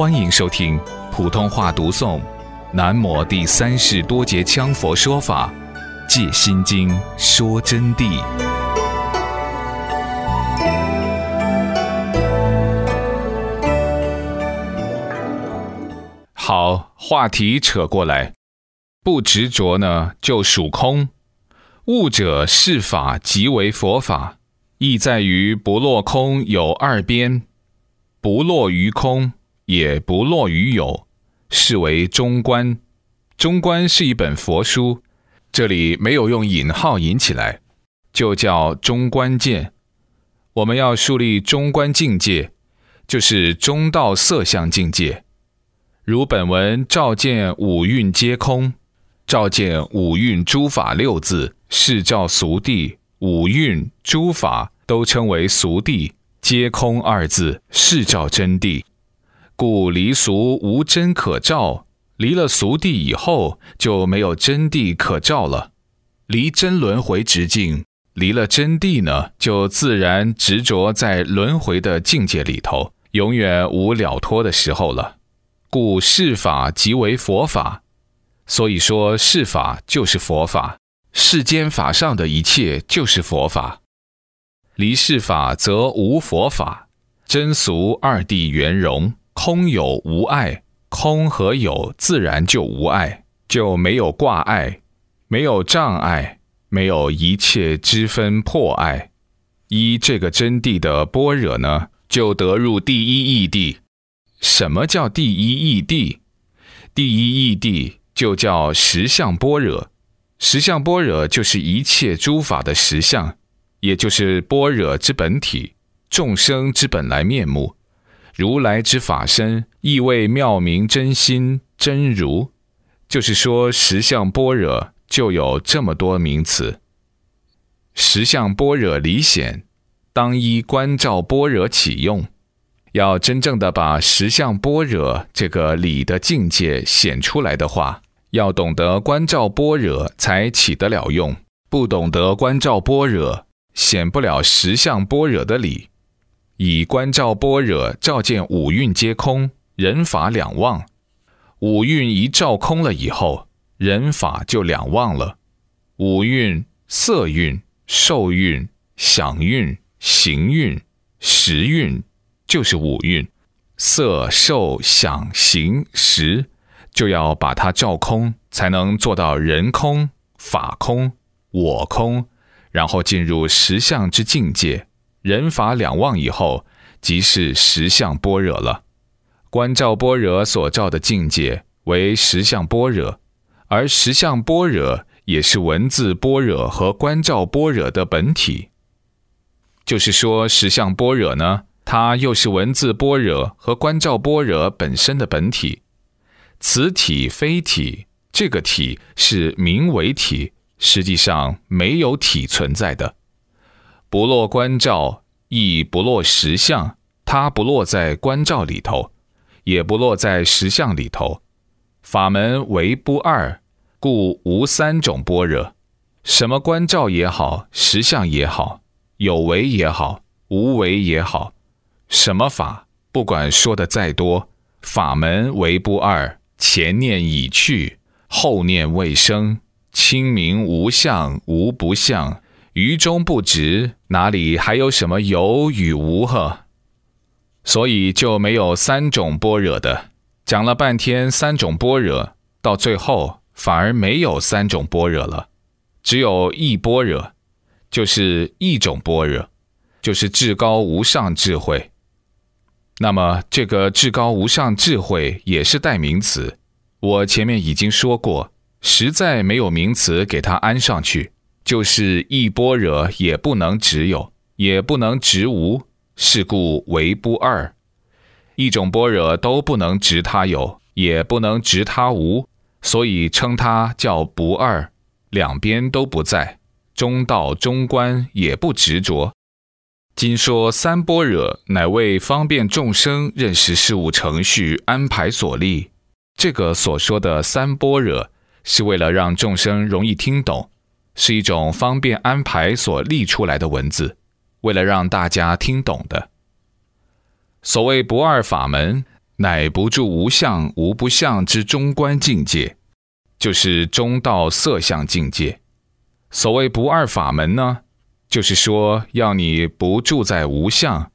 欢迎收听普通话读诵《南摩第三世多杰羌佛说法借心经说真谛》。好，话题扯过来，不执着呢，就属空。悟者是法即为佛法，意在于不落空有二边，不落于空，也不落于有，是为中观。中观是一本佛书，这里没有用引号引起来，就叫中观见。我们要树立中观境界，就是中道色相境界。如本文照见五蕴皆空，照见五蕴诸法六字，是照俗谛。五蕴诸法都称为俗谛，皆空二字是照真谛。故离俗无真可照，离了俗地以后，就没有真谛可照了。离真轮回直境，离了真谛呢，就自然执着在轮回的境界里头，永远无了脱的时候了。故世法即为佛法，所以说世法就是佛法，世间法上的一切就是佛法。离世法则无佛法，真俗二谛圆融，空有无碍，空和有自然就无碍，就没有挂碍，没有障碍，没有一切之分破碍。依这个真谛的般若呢，就得入第一义谛。什么叫第一义谛？第一义谛就叫实相般若。实相般若就是一切诸法的实相，也就是般若之本体，众生之本来面目，如来之法身，意为妙明真心真如。就是说，实相般若就有这么多名词。实相般若理显，当依观照般若起用。要真正的把实相般若这个理的境界显出来的话，要懂得观照般若才起得了用。不懂得观照般若，显不了实相般若的理。以观照般若照见五蕴皆空，人法两忘。五蕴一照空了以后，人法就两忘了。五蕴：色蕴、受蕴、想蕴、行蕴、识蕴。就是五蕴，色、受、想、行、识，就要把它照空，才能做到人空、法空、我空，然后进入实相之境界。人法两忘以后，即是实相般若了。观照般若所照的境界为实相般若，而实相般若也是文字般若和观照般若的本体。就是说，实相般若呢？它又是文字般若和观照般若本身的本体，此体非体，这个体是名为体，实际上没有体存在的。不落观照，亦不落实相，它不落在观照里头，也不落在实相里头。法门为不二，故无三种般若。什么观照也好，实相也好，有为也好，无为也好。什么法？不管说的再多，法门为不二。前念已去，后念未生。清明无相，无不相，于中不执，哪里还有什么有与无？呵，所以就没有三种般若的。讲了半天三种般若，到最后反而没有三种般若了，只有一般若，就是一种般若，就是至高无上智慧。那么，这个至高无上智慧也是代名词。我前面已经说过，实在没有名词给它安上去，就是一般若也不能只有，也不能直无，是故为不二。一种般若都不能执它有，也不能执它无，所以称它叫不二。两边都不在，中道中观也不执着。今说三般若，乃为方便众生认识事物程序安排所立。这个所说的三般若，是为了让众生容易听懂，是一种方便安排所立出来的文字，为了让大家听懂的。所谓不二法门，乃不住无相无不相之中观境界，就是中道色相境界。所谓不二法门呢，就是说要你不住在无相，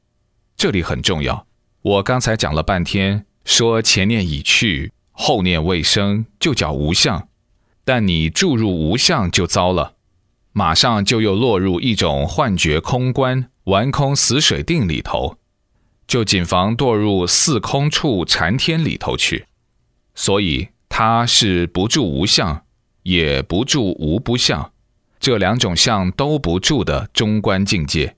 这里很重要。我刚才讲了半天，说前念已去，后念未生，就叫无相。但你注入无相就糟了，马上就又落入一种幻觉空观、玩空死水定里头，就谨防堕入四空处禅天里头去。所以它是不住无相，也不住无不相。这两种相都不住的中观境界，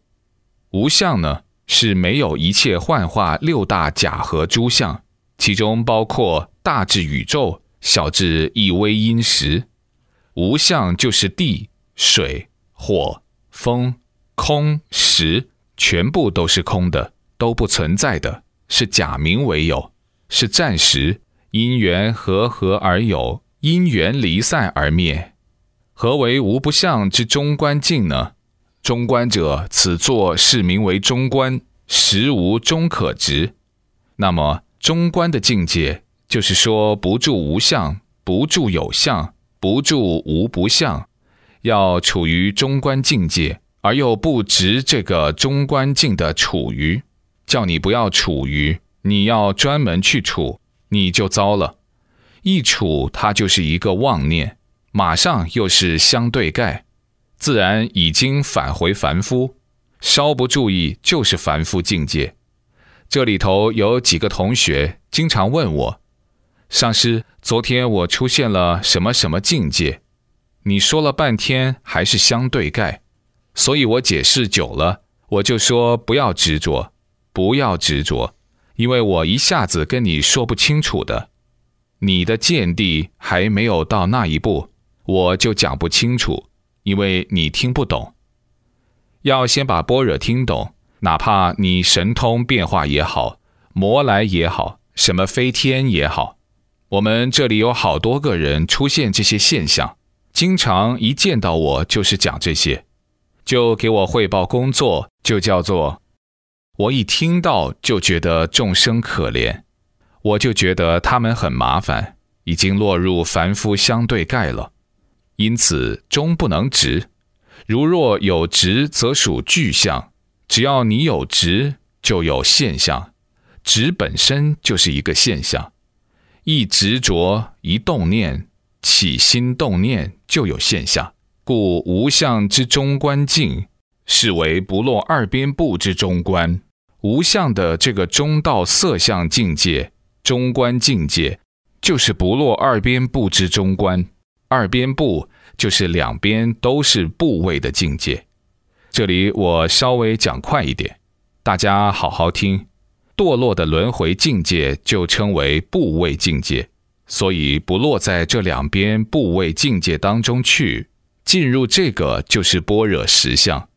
无相呢是没有一切幻化六大假合诸相，其中包括大至宇宙，小至一微因时。无相就是地、水、火、风、空、时，全部都是空的，都不存在的，是假名为有，是暂时因缘和合而有，因缘离散而灭。何为无不相之中观境呢？中观者，此作是名为中观，实无中可执。那么中观的境界，就是说不住无相，不住有相，不住无不相，要处于中观境界，而又不执这个中观境的处于，叫你不要处于，你要专门去处，你就糟了。一处，它就是一个妄念。马上又是相对盖，自然已经返回凡夫，稍不注意就是凡夫境界。这里头有几个同学经常问我：“上师，昨天我出现了什么什么境界？你说了半天还是相对盖，所以我解释久了，我就说不要执着，不要执着，因为我一下子跟你说不清楚的，你的见地还没有到那一步。”我就讲不清楚，因为你听不懂。要先把般若听懂，哪怕你神通变化也好，魔来也好，什么飞天也好，我们这里有好多个人出现这些现象，经常一见到我就是讲这些，就给我汇报工作，就叫做我一听到就觉得众生可怜，我就觉得他们很麻烦，已经落入凡夫相对盖了。因此，终不能直。如若有直，则属具象。只要你有直，就有现象。直本身就是一个现象。一执着，一动念，起心动念，就有现象。故无相之中观境，是为不落二边部之中观。无相的这个中道色相境界，中观境界，就是不落二边部之中观。二边部就是两边都是部位的境界。这里我稍微讲快一点，大家好好听。堕落的轮回境界就称为部位境界，所以不落在这两边部位境界当中去，进入这个就是般若实相。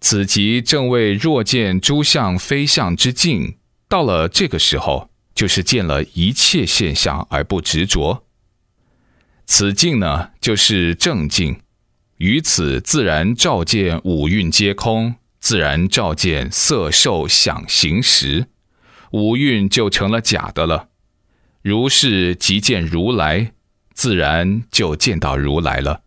此即正为若见诸相非相之境。到了这个时候，就是见了一切现象而不执着。此境呢，就是正境，于此自然照见五蕴皆空，自然照见色受想行识，五蕴就成了假的了。如是即见如来，自然就见到如来了。